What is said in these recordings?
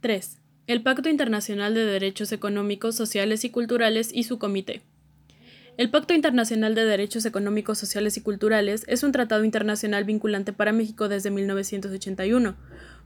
3. El Pacto Internacional de Derechos Económicos, Sociales y Culturales y su Comité. El Pacto Internacional de Derechos Económicos, Sociales y Culturales es un tratado internacional vinculante para México desde 1981.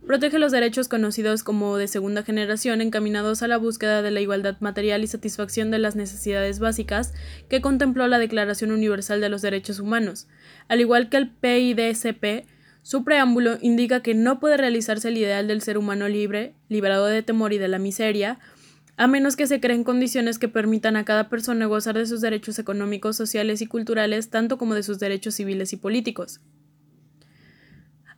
Protege los derechos conocidos como de segunda generación encaminados a la búsqueda de la igualdad material y satisfacción de las necesidades básicas que contempló la Declaración Universal de los Derechos Humanos. Al igual que el PIDCP, su preámbulo indica que no puede realizarse el ideal del ser humano libre, liberado de temor y de la miseria, a menos que se creen condiciones que permitan a cada persona gozar de sus derechos económicos, sociales y culturales, tanto como de sus derechos civiles y políticos.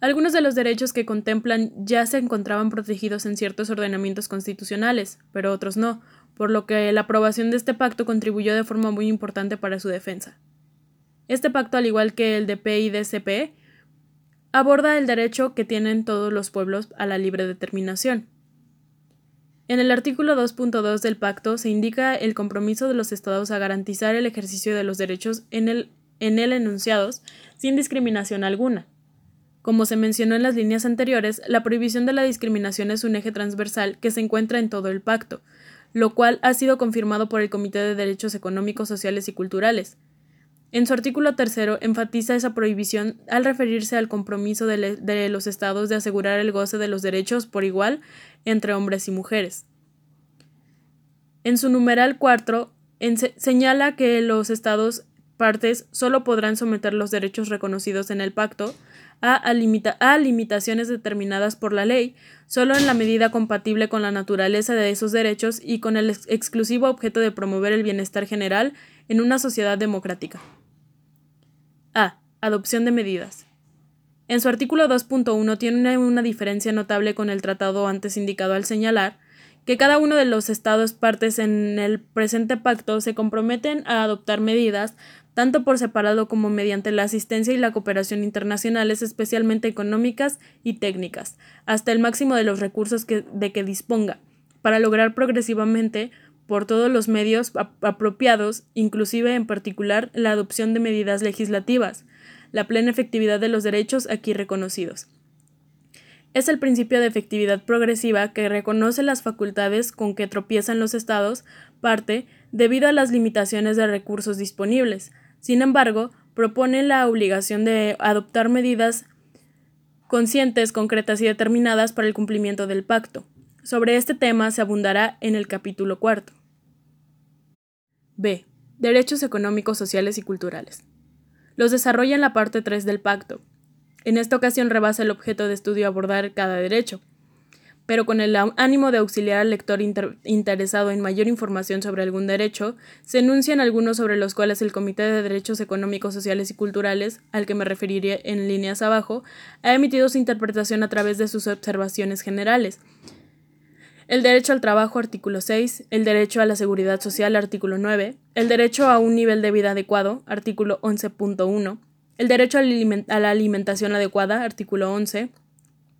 Algunos de los derechos que contemplan ya se encontraban protegidos en ciertos ordenamientos constitucionales, pero otros no, por lo que la aprobación de este pacto contribuyó de forma muy importante para su defensa. Este pacto, al igual que el de PIDCP, aborda el derecho que tienen todos los pueblos a la libre determinación. En el artículo 2.2 del pacto se indica el compromiso de los estados a garantizar el ejercicio de los derechos en el, el enunciados sin discriminación alguna. Como se mencionó en las líneas anteriores, la prohibición de la discriminación es un eje transversal que se encuentra en todo el pacto, lo cual ha sido confirmado por el Comité de Derechos Económicos, Sociales y Culturales. En su artículo tercero enfatiza esa prohibición al referirse al compromiso de, los estados de asegurar el goce de los derechos por igual entre hombres y mujeres. En su numeral 4 señala que los estados partes solo podrán someter los derechos reconocidos en el pacto a, limitaciones determinadas por la ley, solo en la medida compatible con la naturaleza de esos derechos y con el ex exclusivo objeto de promover el bienestar general en una sociedad democrática. A. Adopción de medidas. En su artículo 2.1 tiene una diferencia notable con el tratado antes indicado al señalar que cada uno de los estados partes en el presente pacto se comprometen a adoptar medidas tanto por separado como mediante la asistencia y la cooperación internacionales, especialmente económicas y técnicas, hasta el máximo de los recursos de que disponga, para lograr progresivamente, por todos los medios apropiados, inclusive en particular la adopción de medidas legislativas, la plena efectividad de los derechos aquí reconocidos. Es el principio de efectividad progresiva que reconoce las facultades con que tropiezan los estados parte debido a las limitaciones de recursos disponibles. Sin embargo, propone la obligación de adoptar medidas conscientes, concretas y determinadas para el cumplimiento del pacto. Sobre este tema se abundará en el capítulo cuarto. B. Derechos económicos, sociales y culturales los desarrolla en la parte 3 del pacto. En esta ocasión rebasa el objeto de estudio abordar cada derecho, pero con el ánimo de auxiliar al lector interesado en mayor información sobre algún derecho, se enuncian algunos sobre los cuales el Comité de Derechos Económicos, Sociales y Culturales, al que me referiré en líneas abajo, ha emitido su interpretación a través de sus observaciones generales, el derecho al trabajo, artículo 6, el derecho a la seguridad social, artículo 9, el derecho a un nivel de vida adecuado, artículo 11.1, el derecho a la alimentación adecuada, artículo 11,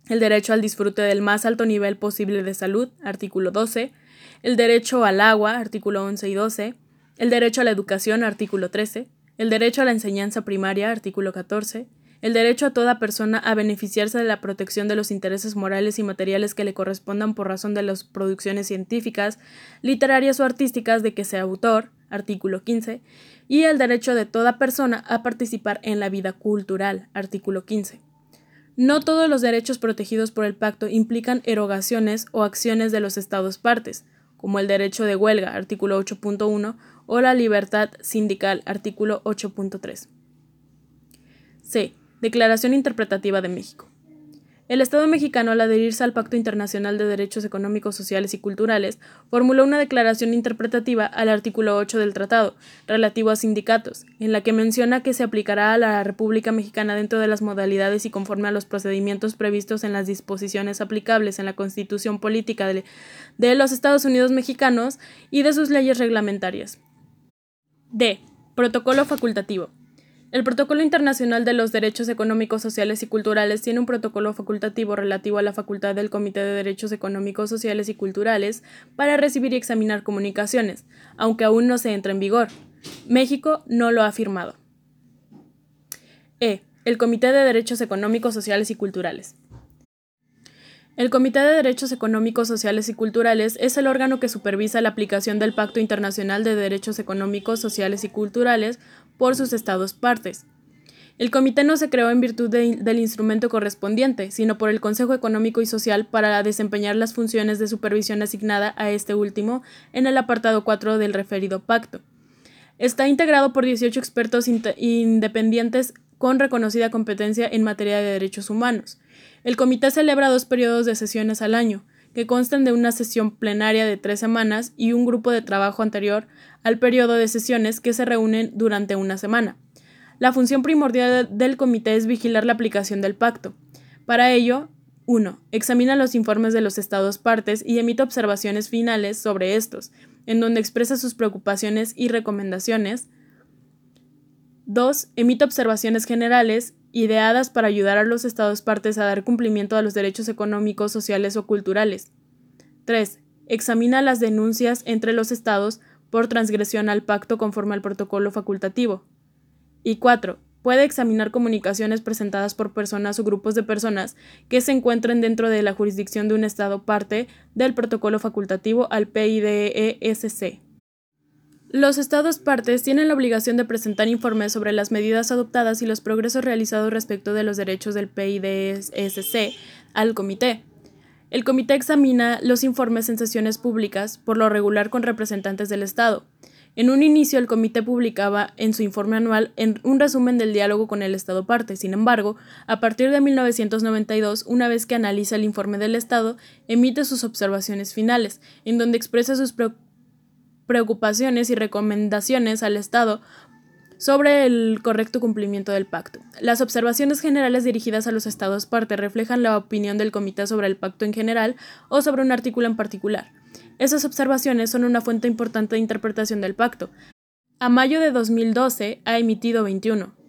el derecho al disfrute del más alto nivel posible de salud, artículo 12, el derecho al agua, artículo 11 y 12, el derecho a la educación, artículo 13, el derecho a la enseñanza primaria, artículo 14, el derecho a toda persona a beneficiarse de la protección de los intereses morales y materiales que le correspondan por razón de las producciones científicas, literarias o artísticas de que sea autor, artículo 15, y el derecho de toda persona a participar en la vida cultural, artículo 15. No todos los derechos protegidos por el pacto implican erogaciones o acciones de los Estados partes, como el derecho de huelga, artículo 8.1, o la libertad sindical, artículo 8.3. C. Declaración Interpretativa de México. El Estado mexicano, al adherirse al Pacto Internacional de Derechos Económicos, Sociales y Culturales, formuló una declaración interpretativa al artículo 8 del tratado, relativo a sindicatos, en la que menciona que se aplicará a la República Mexicana dentro de las modalidades y conforme a los procedimientos previstos en las disposiciones aplicables en la Constitución Política de, los Estados Unidos Mexicanos y de sus leyes reglamentarias. D. Protocolo facultativo. El Protocolo Internacional de los Derechos Económicos, Sociales y Culturales tiene un protocolo facultativo relativo a la facultad del Comité de Derechos Económicos, Sociales y Culturales para recibir y examinar comunicaciones, aunque aún no se entra en vigor. México no lo ha firmado. E. El Comité de Derechos Económicos, Sociales y Culturales. El Comité de Derechos Económicos, Sociales y Culturales es el órgano que supervisa la aplicación del Pacto Internacional de Derechos Económicos, Sociales y Culturales por sus estados partes. El comité no se creó en virtud del instrumento correspondiente, sino por el Consejo Económico y Social para desempeñar las funciones de supervisión asignada a este último en el apartado 4 del referido pacto. Está integrado por 18 expertos independientes con reconocida competencia en materia de derechos humanos. El comité celebra dos periodos de sesiones al año, que constan de una sesión plenaria de tres semanas y un grupo de trabajo anterior al periodo de sesiones que se reúnen durante una semana. La función primordial del comité es vigilar la aplicación del pacto. Para ello, 1. Examina los informes de los estados partes y emite observaciones finales sobre estos, en donde expresa sus preocupaciones y recomendaciones. 2. Emite observaciones generales ideadas para ayudar a los Estados partes a dar cumplimiento a los derechos económicos, sociales o culturales. 3. Examina las denuncias entre los Estados por transgresión al pacto conforme al protocolo facultativo. Y 4. Puede examinar comunicaciones presentadas por personas o grupos de personas que se encuentren dentro de la jurisdicción de un Estado parte del protocolo facultativo al PIDESC. Los Estados partes tienen la obligación de presentar informes sobre las medidas adoptadas y los progresos realizados respecto de los derechos del PIDSC al Comité. El Comité examina los informes en sesiones públicas, por lo regular con representantes del Estado. En un inicio, el Comité publicaba en su informe anual un resumen del diálogo con el Estado parte. Sin embargo, a partir de 1992, una vez que analiza el informe del Estado, emite sus observaciones finales, en donde expresa sus preocupaciones preocupaciones y recomendaciones al Estado sobre el correcto cumplimiento del pacto. Las observaciones generales dirigidas a los estados parte reflejan la opinión del comité sobre el pacto en general o sobre un artículo en particular. Esas observaciones son una fuente importante de interpretación del pacto. A mayo de 2012 ha emitido 21.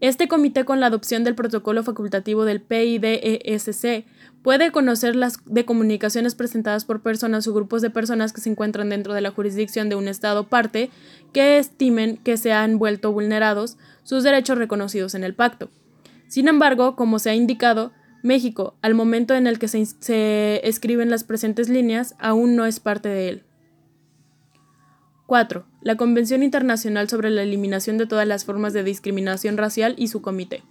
Este comité, con la adopción del protocolo facultativo del PIDESC, puede conocer las de comunicaciones presentadas por personas o grupos de personas que se encuentran dentro de la jurisdicción de un Estado parte que estimen que se han vuelto vulnerados sus derechos reconocidos en el pacto. Sin embargo, como se ha indicado, México, al momento en el que se, se escriben las presentes líneas, aún no es parte de él. 4. La Convención Internacional sobre la Eliminación de todas las formas de discriminación racial y su comité.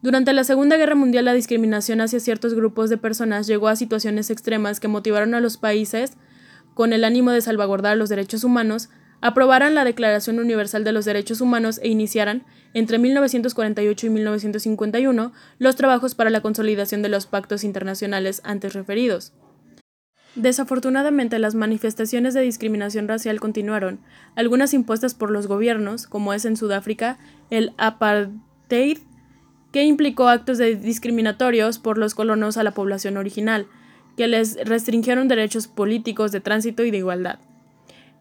Durante la Segunda Guerra Mundial la discriminación hacia ciertos grupos de personas llegó a situaciones extremas que motivaron a los países, con el ánimo de salvaguardar los derechos humanos, aprobaran la Declaración Universal de los Derechos Humanos e iniciaran, entre 1948 y 1951, los trabajos para la consolidación de los pactos internacionales antes referidos. Desafortunadamente, las manifestaciones de discriminación racial continuaron, algunas impuestas por los gobiernos, como es en Sudáfrica el apartheid, que implicó actos discriminatorios por los colonos a la población original, que les restringieron derechos políticos de tránsito y de igualdad.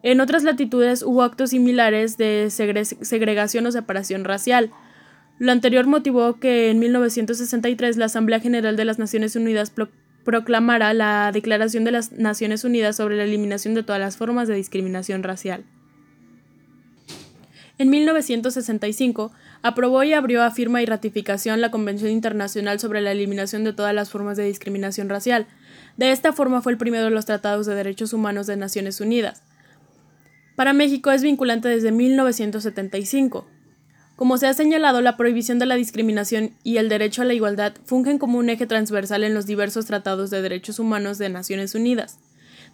En otras latitudes hubo actos similares de segregación o separación racial. Lo anterior motivó que en 1963 la Asamblea General de las Naciones Unidas proclamara la Declaración de las Naciones Unidas sobre la eliminación de todas las formas de discriminación racial. En 1965, aprobó y abrió a firma y ratificación la Convención Internacional sobre la Eliminación de todas las formas de discriminación racial. De esta forma fue el primero de los tratados de derechos humanos de Naciones Unidas. Para México es vinculante desde 1975. Como se ha señalado, la prohibición de la discriminación y el derecho a la igualdad fungen como un eje transversal en los diversos tratados de derechos humanos de Naciones Unidas.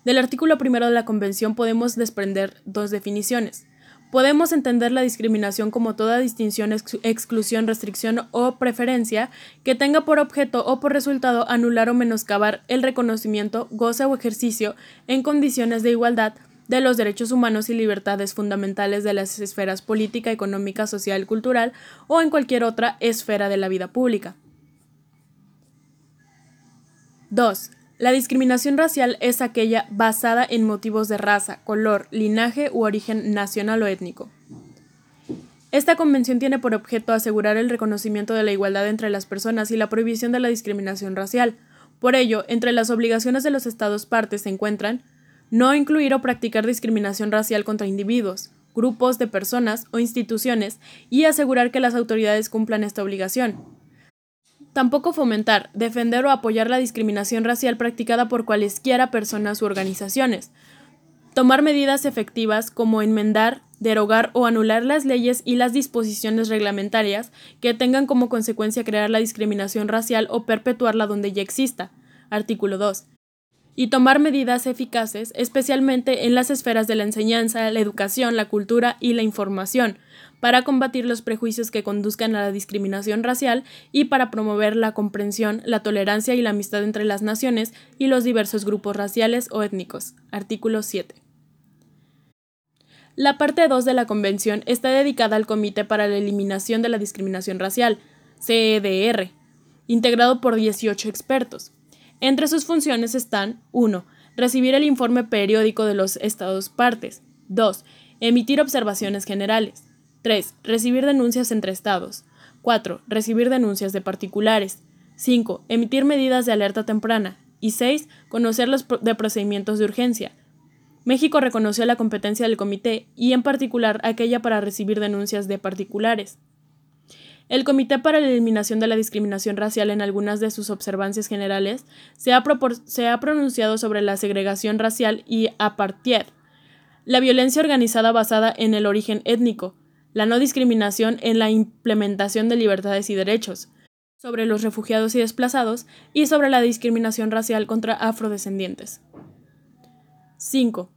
Del artículo primero de la Convención podemos desprender dos definiciones. Podemos entender la discriminación como toda distinción, exclusión, restricción o preferencia que tenga por objeto o por resultado anular o menoscabar el reconocimiento, goce o ejercicio en condiciones de igualdad de los derechos humanos y libertades fundamentales de las esferas política, económica, social, cultural o en cualquier otra esfera de la vida pública. 2. La discriminación racial es aquella basada en motivos de raza, color, linaje u origen nacional o étnico. Esta convención tiene por objeto asegurar el reconocimiento de la igualdad entre las personas y la prohibición de la discriminación racial. Por ello, entre las obligaciones de los Estados partes se encuentran no incluir o practicar discriminación racial contra individuos, grupos de personas o instituciones y asegurar que las autoridades cumplan esta obligación. Tampoco fomentar, defender o apoyar la discriminación racial practicada por cualesquiera personas u organizaciones. Tomar medidas efectivas como enmendar, derogar o anular las leyes y las disposiciones reglamentarias que tengan como consecuencia crear la discriminación racial o perpetuarla donde ya exista. Artículo 2 y tomar medidas eficaces, especialmente en las esferas de la enseñanza, la educación, la cultura y la información, para combatir los prejuicios que conduzcan a la discriminación racial y para promover la comprensión, la tolerancia y la amistad entre las naciones y los diversos grupos raciales o étnicos. Artículo 7. La parte 2 de la Convención está dedicada al Comité para la Eliminación de la Discriminación Racial, CEDR, integrado por 18 expertos. Entre sus funciones están 1. Recibir el informe periódico de los estados partes. 2. Emitir observaciones generales. 3. Recibir denuncias entre estados. 4. Recibir denuncias de particulares. 5. Emitir medidas de alerta temprana. Y 6. Conocer los de procedimientos de urgencia. México reconoció la competencia del comité y en particular aquella para recibir denuncias de particulares. El Comité para la Eliminación de la Discriminación Racial en algunas de sus observancias generales se ha, pronunciado sobre la segregación racial y apartheid, la violencia organizada basada en el origen étnico, la no discriminación en la implementación de libertades y derechos, sobre los refugiados y desplazados y sobre la discriminación racial contra afrodescendientes. 5.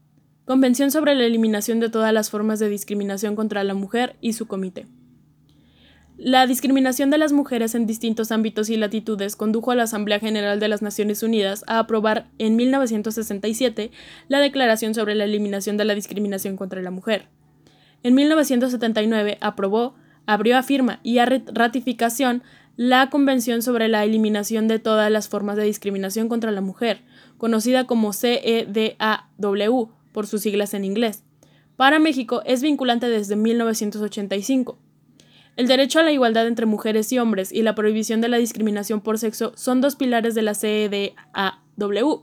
Convención sobre la eliminación de todas las formas de discriminación contra la mujer y su comité. La discriminación de las mujeres en distintos ámbitos y latitudes condujo a la Asamblea General de las Naciones Unidas a aprobar en 1967 la Declaración sobre la Eliminación de la Discriminación contra la Mujer. En 1979 aprobó, abrió a firma y a ratificación la Convención sobre la Eliminación de todas las formas de discriminación contra la mujer, conocida como CEDAW por sus siglas en inglés. Para México es vinculante desde 1985. El derecho a la igualdad entre mujeres y hombres y la prohibición de la discriminación por sexo son dos pilares de la CEDAW.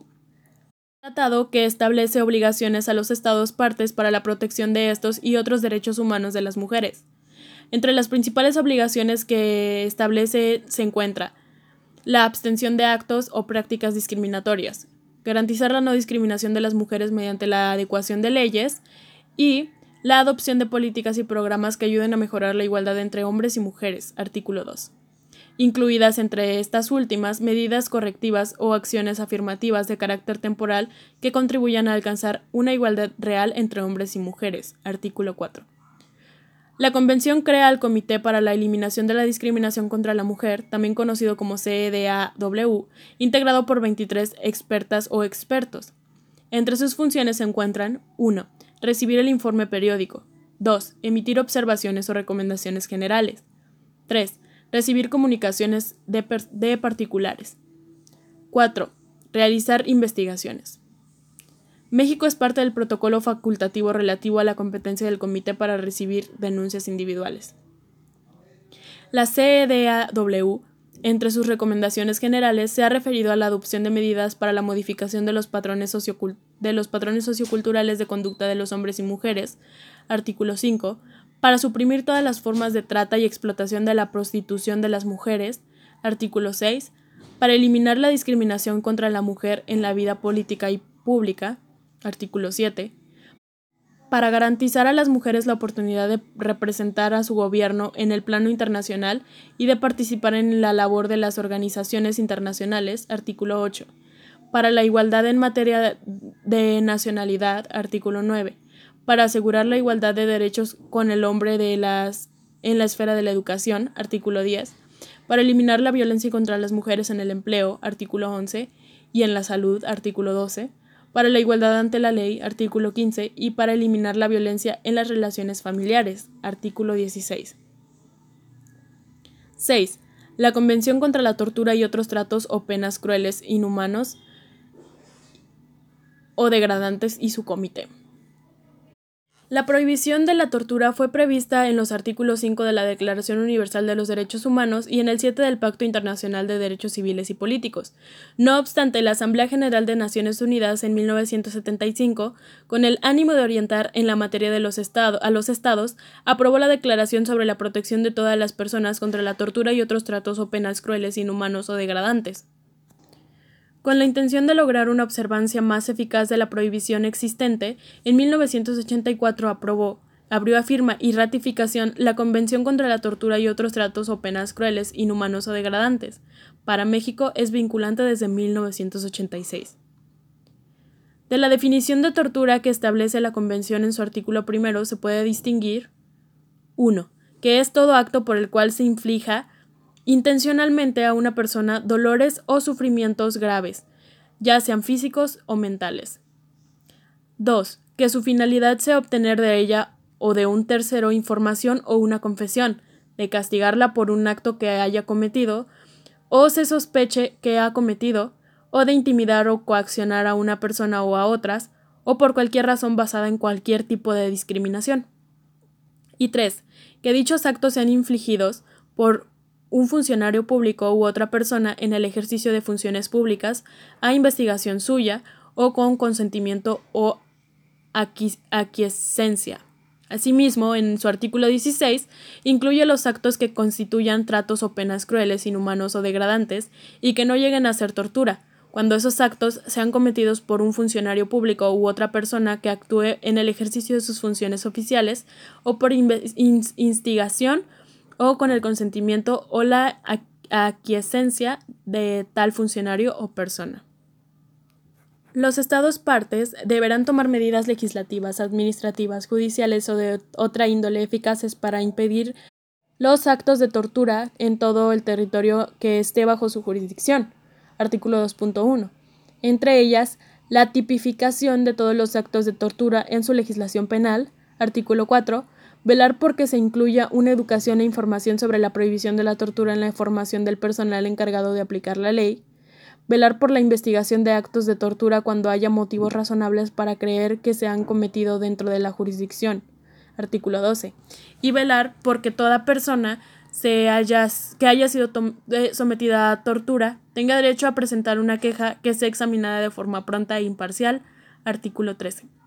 Tratado que establece obligaciones a los Estados partes para la protección de estos y otros derechos humanos de las mujeres. Entre las principales obligaciones que establece se encuentra la abstención de actos o prácticas discriminatorias, garantizar la no discriminación de las mujeres mediante la adecuación de leyes y la adopción de políticas y programas que ayuden a mejorar la igualdad entre hombres y mujeres, artículo 2. Incluidas entre estas últimas medidas correctivas o acciones afirmativas de carácter temporal que contribuyan a alcanzar una igualdad real entre hombres y mujeres, artículo 4. La Convención crea el Comité para la Eliminación de la Discriminación contra la Mujer, también conocido como CEDAW, integrado por 23 expertas o expertos. Entre sus funciones se encuentran 1 Recibir el informe periódico. 2. Emitir observaciones o recomendaciones generales. 3. Recibir comunicaciones de, particulares. 4. Realizar investigaciones. México es parte del protocolo facultativo relativo a la competencia del Comité para recibir denuncias individuales. La CEDAW entre sus recomendaciones generales se ha referido a la adopción de medidas para la modificación de los patrones, de los patrones socioculturales de conducta de los hombres y mujeres, artículo 5, para suprimir todas las formas de trata y explotación de la prostitución de las mujeres, artículo 6, para eliminar la discriminación contra la mujer en la vida política y pública, artículo 7, para garantizar a las mujeres la oportunidad de representar a su gobierno en el plano internacional y de participar en la labor de las organizaciones internacionales, artículo 8. Para la igualdad en materia de nacionalidad, artículo 9. Para asegurar la igualdad de derechos con el hombre en la esfera de la educación, artículo 10. Para eliminar la violencia contra las mujeres en el empleo, artículo 11. Y en la salud, artículo 12 para la igualdad ante la ley, artículo 15, y para eliminar la violencia en las relaciones familiares, artículo 16. 6. La Convención contra la Tortura y otros tratos o penas crueles, inhumanos o degradantes y su comité. La prohibición de la tortura fue prevista en los artículos 5 de la Declaración Universal de los Derechos Humanos y en el 7 del Pacto Internacional de Derechos Civiles y Políticos. No obstante, la Asamblea General de Naciones Unidas en 1975, con el ánimo de orientar en la materia de los a los estados, aprobó la Declaración sobre la protección de todas las personas contra la tortura y otros tratos o penas crueles, inhumanos o degradantes. Con la intención de lograr una observancia más eficaz de la prohibición existente, en 1984 aprobó, abrió a firma y ratificación la Convención contra la Tortura y otros tratos o penas crueles, inhumanos o degradantes. Para México es vinculante desde 1986. De la definición de tortura que establece la Convención en su artículo primero se puede distinguir 1. que es todo acto por el cual se inflija intencionalmente a una persona dolores o sufrimientos graves, ya sean físicos o mentales. 2. Que su finalidad sea obtener de ella o de un tercero información o una confesión, de castigarla por un acto que haya cometido, o se sospeche que ha cometido, o de intimidar o coaccionar a una persona o a otras, o por cualquier razón basada en cualquier tipo de discriminación. Y 3. Que dichos actos sean infligidos por un funcionario público u otra persona en el ejercicio de funciones públicas a investigación suya o con consentimiento o aquiescencia. Asimismo, en su artículo 16, incluye los actos que constituyan tratos o penas crueles, inhumanos o degradantes y que no lleguen a ser tortura, cuando esos actos sean cometidos por un funcionario público u otra persona que actúe en el ejercicio de sus funciones oficiales o por instigación o con el consentimiento o la aquiescencia de tal funcionario o persona. Los Estados partes deberán tomar medidas legislativas, administrativas, judiciales o de otra índole eficaces para impedir los actos de tortura en todo el territorio que esté bajo su jurisdicción. Artículo 2.1. Entre ellas, la tipificación de todos los actos de tortura en su legislación penal. Artículo 4 velar porque se incluya una educación e información sobre la prohibición de la tortura en la formación del personal encargado de aplicar la ley, velar por la investigación de actos de tortura cuando haya motivos razonables para creer que se han cometido dentro de la jurisdicción, artículo 12, y velar porque toda persona que haya sido eh, sometida a tortura tenga derecho a presentar una queja que sea examinada de forma pronta e imparcial, artículo 13.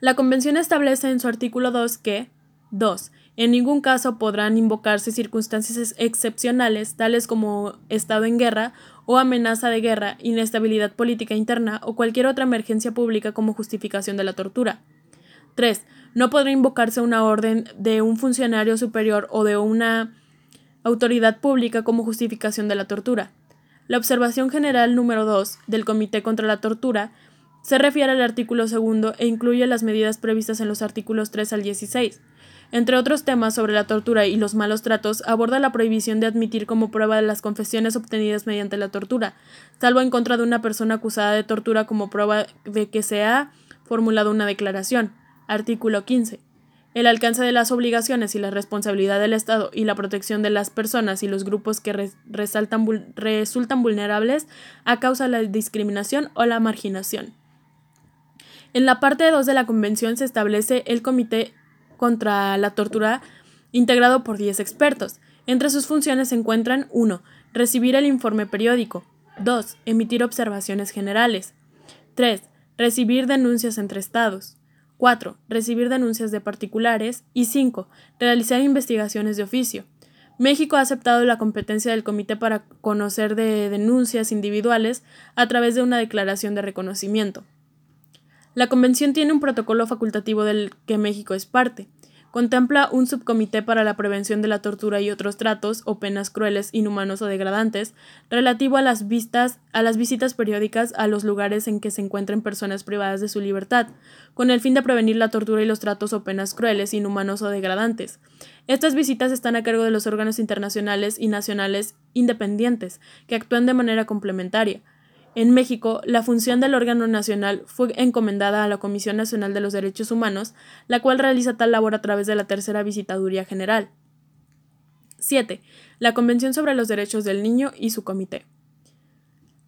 La Convención establece en su artículo 2 que 2. En ningún caso podrán invocarse circunstancias excepcionales, tales como estado en guerra o amenaza de guerra, inestabilidad política interna o cualquier otra emergencia pública como justificación de la tortura. 3. No podrá invocarse una orden de un funcionario superior o de una autoridad pública como justificación de la tortura. La observación general número 2 del Comité contra la Tortura se refiere al artículo segundo e incluye las medidas previstas en los artículos 3 al 16. Entre otros temas sobre la tortura y los malos tratos, aborda la prohibición de admitir como prueba de las confesiones obtenidas mediante la tortura, salvo en contra de una persona acusada de tortura como prueba de que se ha formulado una declaración. Artículo 15. El alcance de las obligaciones y la responsabilidad del Estado y la protección de las personas y los grupos que resultan vulnerables a causa de la discriminación o la marginación. En la parte 2 de la Convención se establece el Comité contra la Tortura integrado por 10 expertos. Entre sus funciones se encuentran 1. Recibir el informe periódico. 2. Emitir observaciones generales. 3. Recibir denuncias entre estados. 4. Recibir denuncias de particulares. Y 5. Realizar investigaciones de oficio. México ha aceptado la competencia del Comité para conocer de denuncias individuales a través de una declaración de reconocimiento. La Convención tiene un protocolo facultativo del que México es parte. Contempla un subcomité para la prevención de la tortura y otros tratos o penas crueles, inhumanos o degradantes, relativo a las, a las visitas periódicas a los lugares en que se encuentren personas privadas de su libertad, con el fin de prevenir la tortura y los tratos o penas crueles, inhumanos o degradantes. Estas visitas están a cargo de los órganos internacionales y nacionales independientes, que actúan de manera complementaria. En México, la función del órgano nacional fue encomendada a la Comisión Nacional de los Derechos Humanos, la cual realiza tal labor a través de la Tercera Visitaduría General. 7. La Convención sobre los Derechos del Niño y su Comité.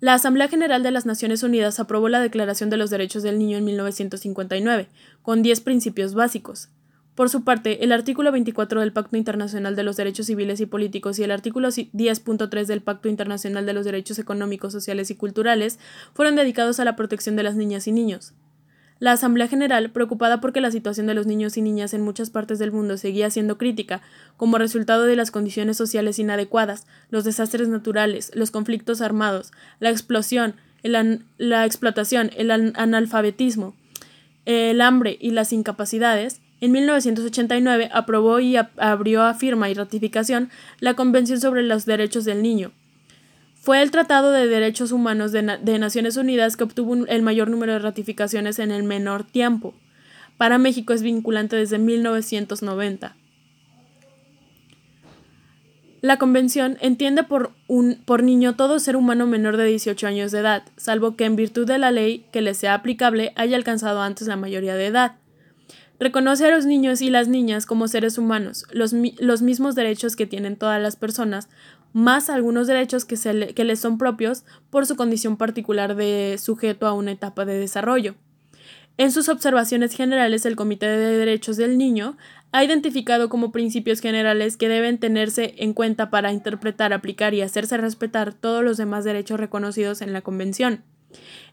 La Asamblea General de las Naciones Unidas aprobó la Declaración de los Derechos del Niño en 1959, con 10 principios básicos. Por su parte, el artículo 24 del Pacto Internacional de los Derechos Civiles y Políticos y el artículo 10.3 del Pacto Internacional de los Derechos Económicos, Sociales y Culturales fueron dedicados a la protección de las niñas y niños. La Asamblea General, preocupada porque la situación de los niños y niñas en muchas partes del mundo seguía siendo crítica, como resultado de las condiciones sociales inadecuadas, los desastres naturales, los conflictos armados, la explosión, la explotación, el analfabetismo, el hambre y las incapacidades, en 1989 aprobó y abrió a firma y ratificación la Convención sobre los Derechos del Niño, fue el Tratado de Derechos Humanos de, Naciones Unidas que obtuvo el mayor número de ratificaciones en el menor tiempo. Para México es vinculante desde 1990. La Convención entiende por, niño todo ser humano menor de 18 años de edad, salvo que en virtud de la ley que le sea aplicable haya alcanzado antes la mayoría de edad. Reconoce a los niños y las niñas como seres humanos, los, mismos derechos que tienen todas las personas, más algunos derechos que, que les son propios por su condición particular de sujeto a una etapa de desarrollo. En sus observaciones generales, el Comité de Derechos del Niño ha identificado como principios generales que deben tenerse en cuenta para interpretar, aplicar y hacerse respetar todos los demás derechos reconocidos en la Convención.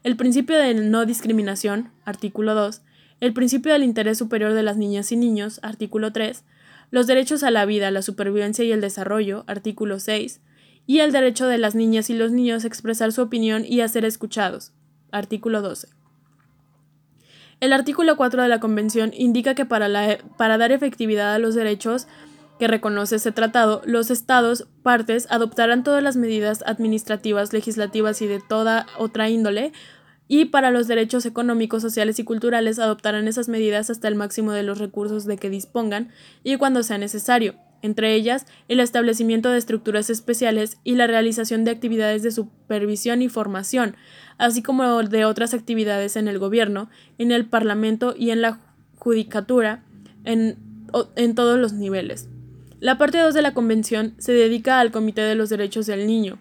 El principio de no discriminación, artículo 2, el principio del interés superior de las niñas y niños, artículo 3, los derechos a la vida, la supervivencia y el desarrollo, artículo 6, y el derecho de las niñas y los niños a expresar su opinión y a ser escuchados, artículo 12. El artículo 4 de la Convención indica que para, para dar efectividad a los derechos que reconoce ese tratado, los Estados partes adoptarán todas las medidas administrativas, legislativas y de toda otra índole y para los derechos económicos, sociales y culturales adoptarán esas medidas hasta el máximo de los recursos de que dispongan y cuando sea necesario, entre ellas el establecimiento de estructuras especiales y la realización de actividades de supervisión y formación, así como de otras actividades en el gobierno, en el Parlamento y en la judicatura, en, en todos los niveles. La parte 2 de la Convención se dedica al Comité de los Derechos del Niño,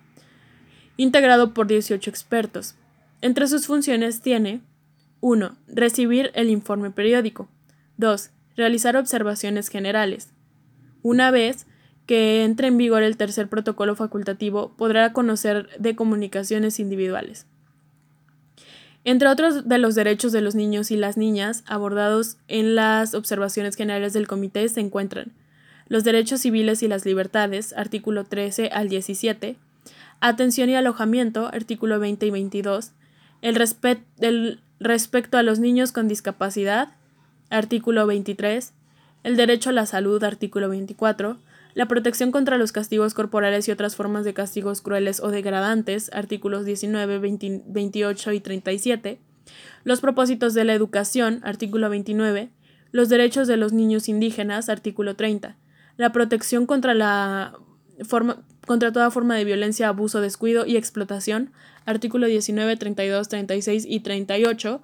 integrado por 18 expertos. Entre sus funciones tiene 1. Recibir el informe periódico. 2. Realizar observaciones generales. Una vez que entre en vigor el tercer protocolo facultativo, podrá conocer de comunicaciones individuales. Entre otros de los derechos de los niños y las niñas abordados en las observaciones generales del comité se encuentran los derechos civiles y las libertades, artículo 13 al 17, atención y alojamiento, artículo 20 y 22, el, respecto a los niños con discapacidad, artículo 23, el derecho a la salud, artículo 24, la protección contra los castigos corporales y otras formas de castigos crueles o degradantes, artículos 19, 28 y 37, los propósitos de la educación, artículo 29, los derechos de los niños indígenas, artículo 30, la protección contra la forma, contra toda forma de violencia, abuso, descuido y explotación, artículo 19, 32, 36 y 38,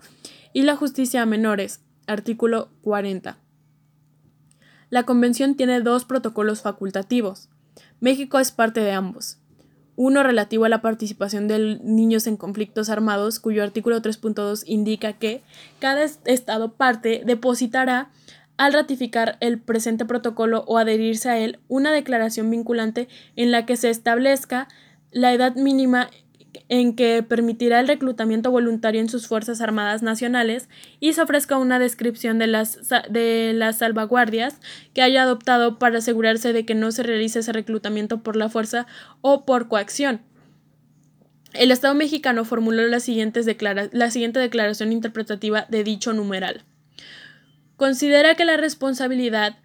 y la justicia a menores, artículo 40. La Convención tiene dos protocolos facultativos. México es parte de ambos. Uno relativo a la participación de niños en conflictos armados, cuyo artículo 3.2 indica que cada Estado parte depositará al ratificar el presente protocolo o adherirse a él una declaración vinculante en la que se establezca la edad mínima en que permitirá el reclutamiento voluntario en sus Fuerzas Armadas Nacionales y se ofrezca una descripción de las, de las salvaguardias que haya adoptado para asegurarse de que no se realice ese reclutamiento por la fuerza o por coacción. El Estado mexicano formuló la siguiente declaración interpretativa de dicho numeral. Considera que la responsabilidad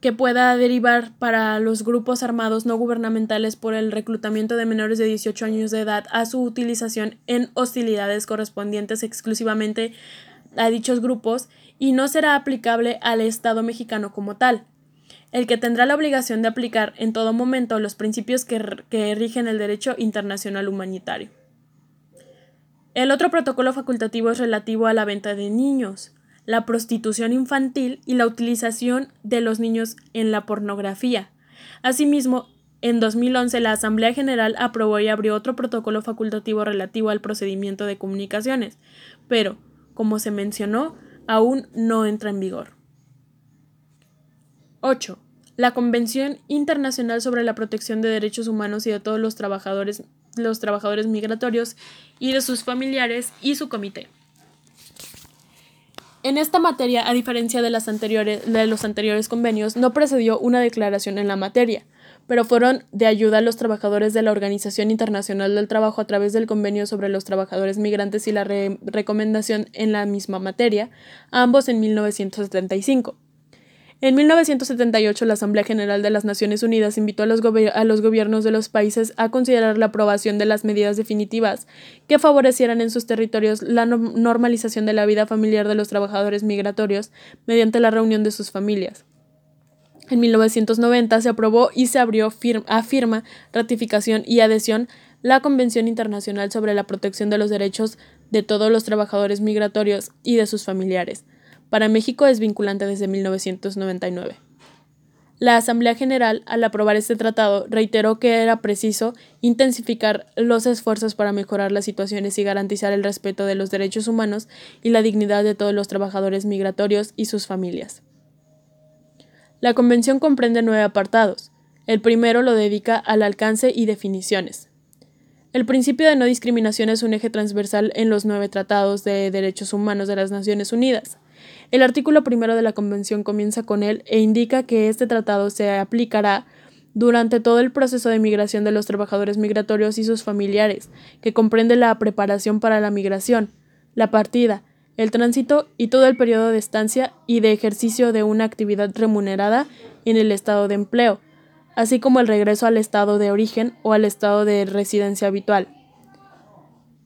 que pueda derivar para los grupos armados no gubernamentales por el reclutamiento de menores de 18 años de edad a su utilización en hostilidades correspondientes exclusivamente a dichos grupos y no será aplicable al Estado mexicano como tal, el que tendrá la obligación de aplicar en todo momento los principios que, que rigen el derecho internacional humanitario. El otro protocolo facultativo es relativo a la venta de niños la prostitución infantil y la utilización de los niños en la pornografía. Asimismo, En 2011, la Asamblea General aprobó y abrió otro protocolo facultativo relativo al procedimiento de comunicaciones, pero, como se mencionó, aún no entra en vigor. 8. La Convención Internacional sobre la Protección de Derechos Humanos y de todos los trabajadores, los trabajadores migratorios y de sus familiares y su comité. En esta materia, a diferencia de, las anteriores, de los anteriores convenios, no precedió una declaración en la materia, pero fueron de ayuda a los trabajadores de la Organización Internacional del Trabajo a través del Convenio sobre los Trabajadores Migrantes y la recomendación en la misma materia, ambos en 1975. En 1978, la Asamblea General de las Naciones Unidas invitó a los, gobiernos de los países a considerar la aprobación de las medidas definitivas que favorecieran en sus territorios la normalización de la vida familiar de los trabajadores migratorios mediante la reunión de sus familias. En 1990 se aprobó y se abrió a firma, ratificación y adhesión la Convención Internacional sobre la Protección de los Derechos de todos los trabajadores migratorios y de sus familiares para México es vinculante desde 1999. La Asamblea General, al aprobar este tratado, reiteró que era preciso intensificar los esfuerzos para mejorar las situaciones y garantizar el respeto de los derechos humanos y la dignidad de todos los trabajadores migratorios y sus familias. La Convención comprende nueve apartados. El primero lo dedica al alcance y definiciones. El principio de no discriminación es un eje transversal en los nueve tratados de derechos humanos de las Naciones Unidas. El artículo primero de la Convención comienza con él e indica que este tratado se aplicará durante todo el proceso de migración de los trabajadores migratorios y sus familiares, que comprende la preparación para la migración, la partida, el tránsito y todo el periodo de estancia y de ejercicio de una actividad remunerada en el estado de empleo, así como el regreso al estado de origen o al estado de residencia habitual.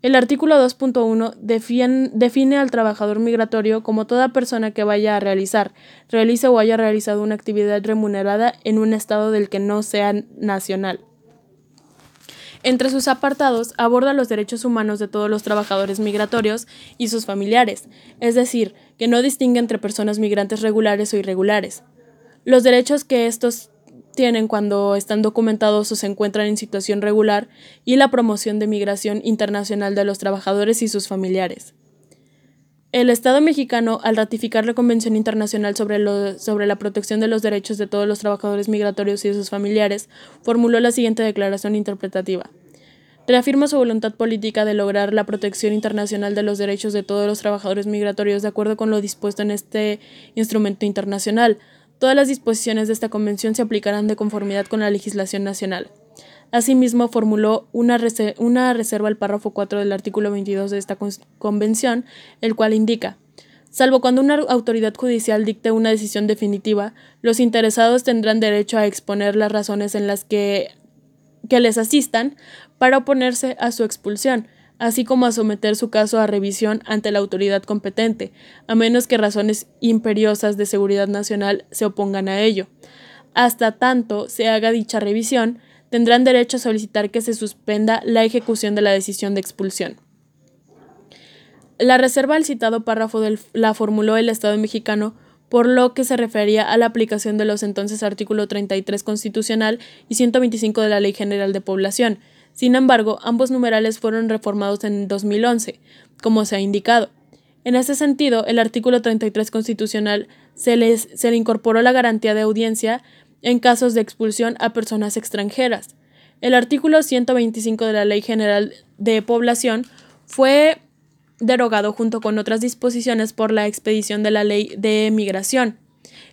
El artículo 2.1 define, al trabajador migratorio como toda persona que vaya a realizar, realice o haya realizado una actividad remunerada en un estado del que no sea nacional. Entre sus apartados aborda los derechos humanos de todos los trabajadores migratorios y sus familiares, es decir, que no distingue entre personas migrantes regulares o irregulares. Los derechos que estos tienen cuando están documentados o se encuentran en situación regular y la promoción de migración internacional de los trabajadores y sus familiares. El Estado mexicano, al ratificar la Convención Internacional sobre, sobre, la protección de los derechos de todos los trabajadores migratorios y sus familiares, formuló la siguiente declaración interpretativa. Reafirma su voluntad política de lograr la protección internacional de los derechos de todos los trabajadores migratorios de acuerdo con lo dispuesto en este instrumento internacional, Todas las disposiciones de esta convención se aplicarán de conformidad con la legislación nacional. Asimismo, formuló una, reserva al párrafo 4 del artículo 22 de esta convención, el cual indica Salvo cuando una autoridad judicial dicte una decisión definitiva, los interesados tendrán derecho a exponer las razones en las que, que les asistan para oponerse a su expulsión, así como a someter su caso a revisión ante la autoridad competente, a menos que razones imperiosas de seguridad nacional se opongan a ello. Hasta tanto se haga dicha revisión, tendrán derecho a solicitar que se suspenda la ejecución de la decisión de expulsión. La reserva al citado párrafo la formuló el Estado mexicano por lo que se refería a la aplicación de los entonces artículo 33 constitucional y 125 de la Ley General de Población, sin embargo, ambos numerales fueron reformados en 2011, como se ha indicado. En ese sentido, el artículo 33 constitucional se, se le incorporó la garantía de audiencia en casos de expulsión a personas extranjeras. El artículo 125 de la Ley General de Población fue derogado junto con otras disposiciones por la expedición de la Ley de Migración.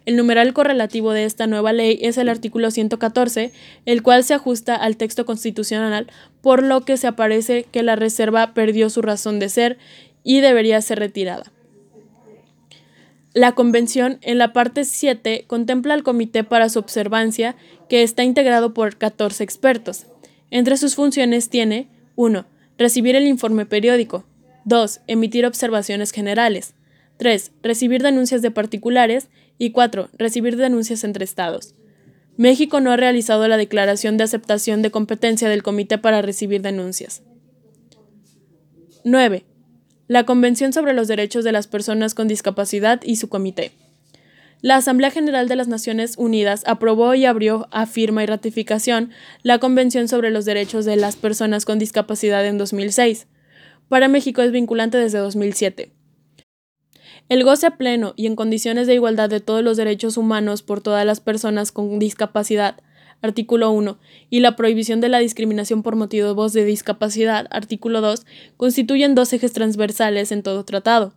El numeral correlativo de esta nueva ley es el artículo 114, el cual se ajusta al texto constitucional, por lo que se aparece que la reserva perdió su razón de ser y debería ser retirada. La Convención, en la parte 7, contempla al Comité para su observancia, que está integrado por 14 expertos. Entre sus funciones tiene 1. Recibir el informe periódico. 2. Emitir observaciones generales. 3. Recibir denuncias de particulares y 4. Recibir denuncias entre Estados. México no ha realizado la declaración de aceptación de competencia del Comité para recibir denuncias. 9. La Convención sobre los Derechos de las Personas con Discapacidad y su Comité. La Asamblea General de las Naciones Unidas aprobó y abrió a firma y ratificación la Convención sobre los Derechos de las Personas con Discapacidad en 2006. Para México es vinculante desde 2007. El goce pleno y en condiciones de igualdad de todos los derechos humanos por todas las personas con discapacidad, artículo 1, y la prohibición de la discriminación por motivos de discapacidad, artículo 2, constituyen dos ejes transversales en todo tratado.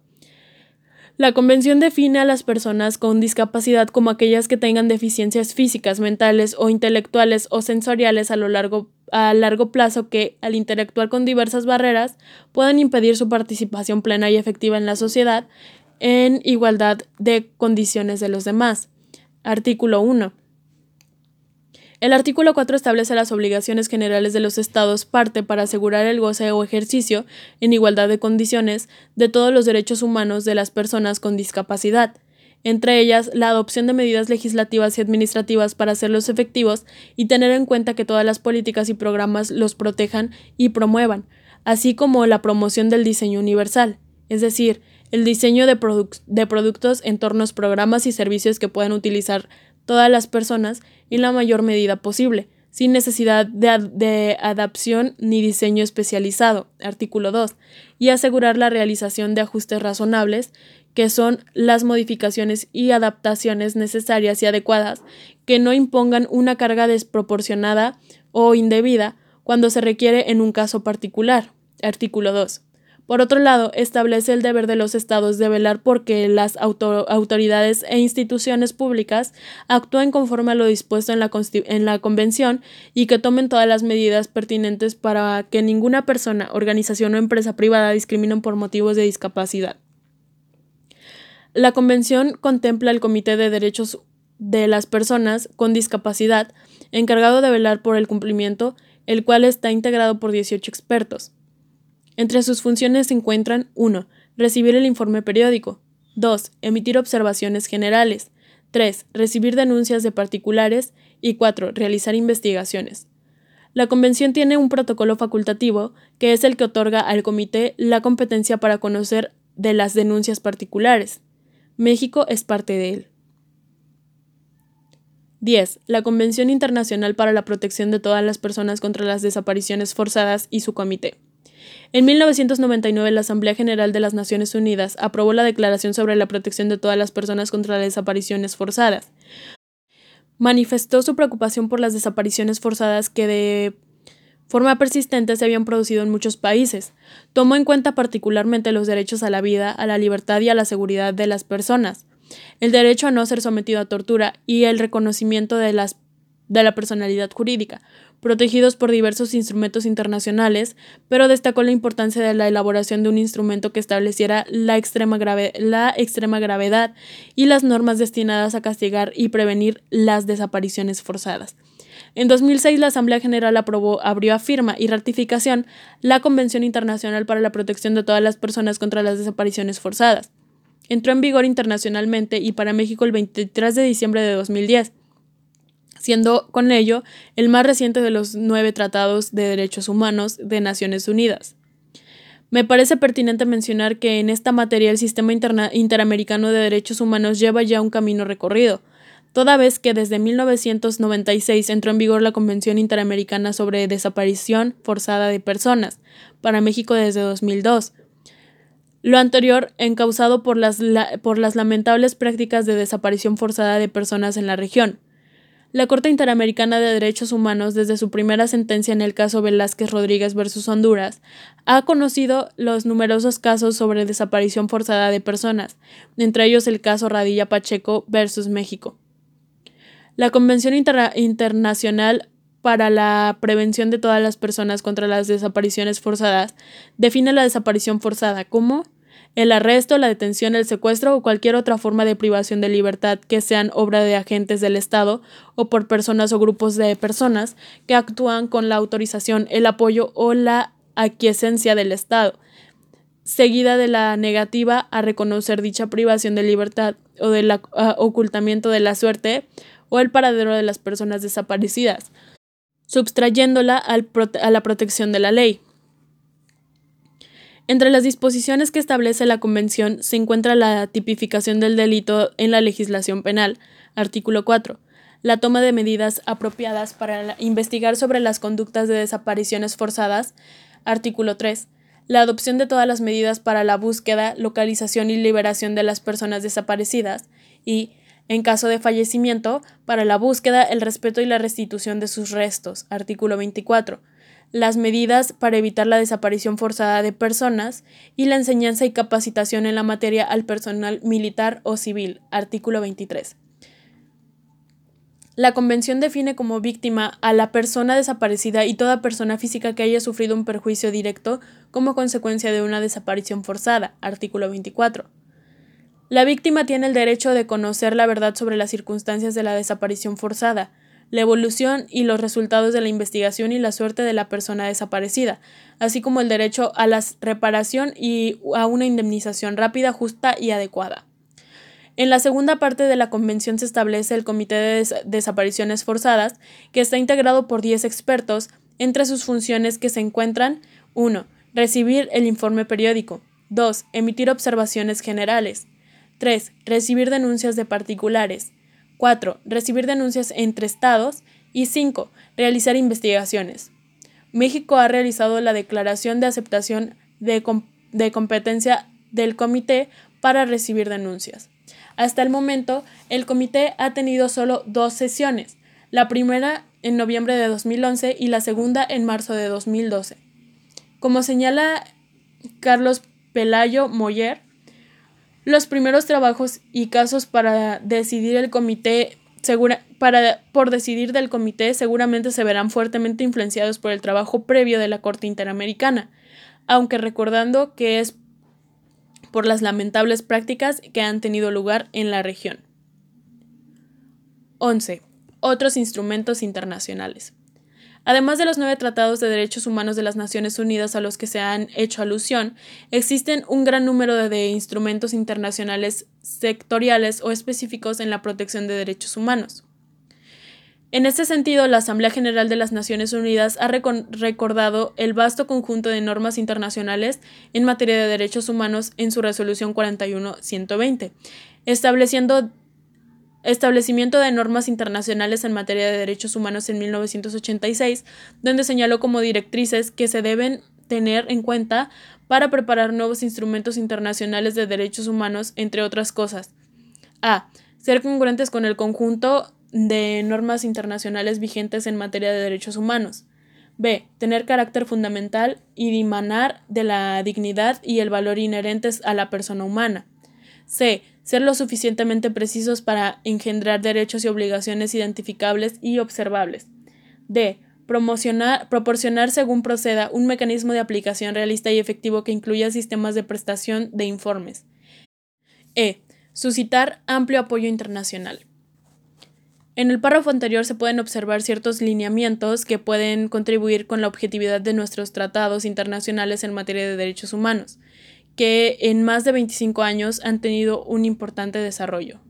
La Convención define a las personas con discapacidad como aquellas que tengan deficiencias físicas, mentales o intelectuales o sensoriales a, lo largo, a largo plazo que, al interactuar con diversas barreras, puedan impedir su participación plena y efectiva en la sociedad en igualdad de condiciones de los demás. Artículo 1. El artículo 4 establece las obligaciones generales de los Estados parte para asegurar el goce o ejercicio, en igualdad de condiciones, de todos los derechos humanos de las personas con discapacidad, entre ellas la adopción de medidas legislativas y administrativas para hacerlos efectivos y tener en cuenta que todas las políticas y programas los protejan y promuevan, así como la promoción del diseño universal, es decir, el diseño de, de productos, entornos, programas y servicios que puedan utilizar todas las personas en la mayor medida posible, sin necesidad de, adaptación ni diseño especializado, artículo 2, y asegurar la realización de ajustes razonables, que son las modificaciones y adaptaciones necesarias y adecuadas que no impongan una carga desproporcionada o indebida cuando se requiere en un caso particular, artículo 2. Por otro lado, establece el deber de los estados de velar porque las autoridades e instituciones públicas actúen conforme a lo dispuesto en la, en la Convención y que tomen todas las medidas pertinentes para que ninguna persona, organización o empresa privada discriminen por motivos de discapacidad. La Convención contempla el Comité de Derechos de las Personas con Discapacidad, encargado de velar por el cumplimiento, el cual está integrado por 18 expertos. Entre sus funciones se encuentran 1. Recibir el informe periódico. 2. Emitir observaciones generales. 3. Recibir denuncias de particulares. Y 4. Realizar investigaciones. La Convención tiene un protocolo facultativo, que es el que otorga al Comité la competencia para conocer de las denuncias particulares. México es parte de él. 10. La Convención Internacional para la Protección de todas las personas contra las desapariciones forzadas y su comité. En 1999, la Asamblea General de las Naciones Unidas aprobó la Declaración sobre la protección de todas las personas contra las desapariciones forzadas. Manifestó su preocupación por las desapariciones forzadas que de forma persistente se habían producido en muchos países. Tomó en cuenta particularmente los derechos a la vida, a la libertad y a la seguridad de las personas, el derecho a no ser sometido a tortura y el reconocimiento de, de la personalidad jurídica, protegidos por diversos instrumentos internacionales, pero destacó la importancia de la elaboración de un instrumento que estableciera la extrema, gravedad y las normas destinadas a castigar y prevenir las desapariciones forzadas. En 2006, la Asamblea General aprobó, abrió a firma y ratificación la Convención Internacional para la Protección de todas las personas contra las desapariciones forzadas. Entró en vigor internacionalmente y para México el 23 de diciembre de 2010 siendo con ello el más reciente de los nueve tratados de derechos humanos de Naciones Unidas. Me parece pertinente mencionar que en esta materia el sistema interamericano de derechos humanos lleva ya un camino recorrido, toda vez que desde 1996 entró en vigor la Convención Interamericana sobre Desaparición Forzada de Personas, para México desde 2002. Lo anterior encausado por las, por las lamentables prácticas de desaparición forzada de personas en la región. La Corte Interamericana de Derechos Humanos, desde su primera sentencia en el caso Velázquez Rodríguez versus Honduras, ha conocido los numerosos casos sobre desaparición forzada de personas, entre ellos el caso Radilla Pacheco versus México. La Convención Internacional para la Prevención de todas las personas contra las desapariciones forzadas define la desaparición forzada como el arresto, la detención, el secuestro o cualquier otra forma de privación de libertad que sean obra de agentes del Estado o por personas o grupos de personas que actúan con la autorización, el apoyo o la aquiescencia del Estado, seguida de la negativa a reconocer dicha privación de libertad o del ocultamiento de la suerte o el paradero de las personas desaparecidas, sustrayéndola a la protección de la ley. Entre las disposiciones que establece la Convención se encuentra la tipificación del delito en la legislación penal, artículo 4, la toma de medidas apropiadas para investigar sobre las conductas de desapariciones forzadas, artículo 3, la adopción de todas las medidas para la búsqueda, localización y liberación de las personas desaparecidas. Y, en caso de fallecimiento, para la búsqueda, el respeto y la restitución de sus restos, artículo 24, las medidas para evitar la desaparición forzada de personas y la enseñanza y capacitación en la materia al personal militar o civil, artículo 23. La Convención define como víctima a la persona desaparecida y toda persona física que haya sufrido un perjuicio directo como consecuencia de una desaparición forzada. Artículo 24. La víctima tiene el derecho de conocer la verdad sobre las circunstancias de la desaparición forzada, la evolución y los resultados de la investigación y la suerte de la persona desaparecida, así como el derecho a la reparación y a una indemnización rápida, justa y adecuada. En la segunda parte de la convención se establece el Comité de Desapariciones Forzadas, que está integrado por 10 expertos, entre sus funciones que se encuentran 1. Recibir el informe periódico. 2. Emitir observaciones generales. 3. Recibir denuncias de particulares. 4. Recibir denuncias entre estados. Y 5. Realizar investigaciones. México ha realizado la declaración de aceptación de, de competencia del comité para recibir denuncias. Hasta el momento, el comité ha tenido solo dos sesiones, la primera en noviembre de 2011 y la segunda en marzo de 2012. Como señala Carlos Pelayo Moyer, los primeros trabajos y casos para decidir el comité para, por decidir del comité seguramente se verán fuertemente influenciados por el trabajo previo de la Corte Interamericana, aunque recordando que es por las lamentables prácticas que han tenido lugar en la región. 11. Otros instrumentos internacionales. Además de los nueve tratados de derechos humanos de las Naciones Unidas a los que se han hecho alusión, existen un gran número de instrumentos internacionales sectoriales o específicos en la protección de derechos humanos. En este sentido, la Asamblea General de las Naciones Unidas ha recordado el vasto conjunto de normas internacionales en materia de derechos humanos en su resolución 41-120, estableciendo establecimiento de normas internacionales en materia de derechos humanos en 1986, donde señaló como directrices que se deben tener en cuenta para preparar nuevos instrumentos internacionales de derechos humanos, entre otras cosas. A. Ser congruentes con el conjunto de normas internacionales vigentes en materia de derechos humanos. B. Tener carácter fundamental y dimanar de la dignidad y el valor inherentes a la persona humana. C. Ser lo suficientemente precisos para engendrar derechos y obligaciones identificables y observables. D. Promocionar, proporcionar según proceda un mecanismo de aplicación realista y efectivo que incluya sistemas de prestación de informes. E. Suscitar amplio apoyo internacional. En el párrafo anterior se pueden observar ciertos lineamientos que pueden contribuir con la objetividad de nuestros tratados internacionales en materia de derechos humanos, que en más de 25 años han tenido un importante desarrollo.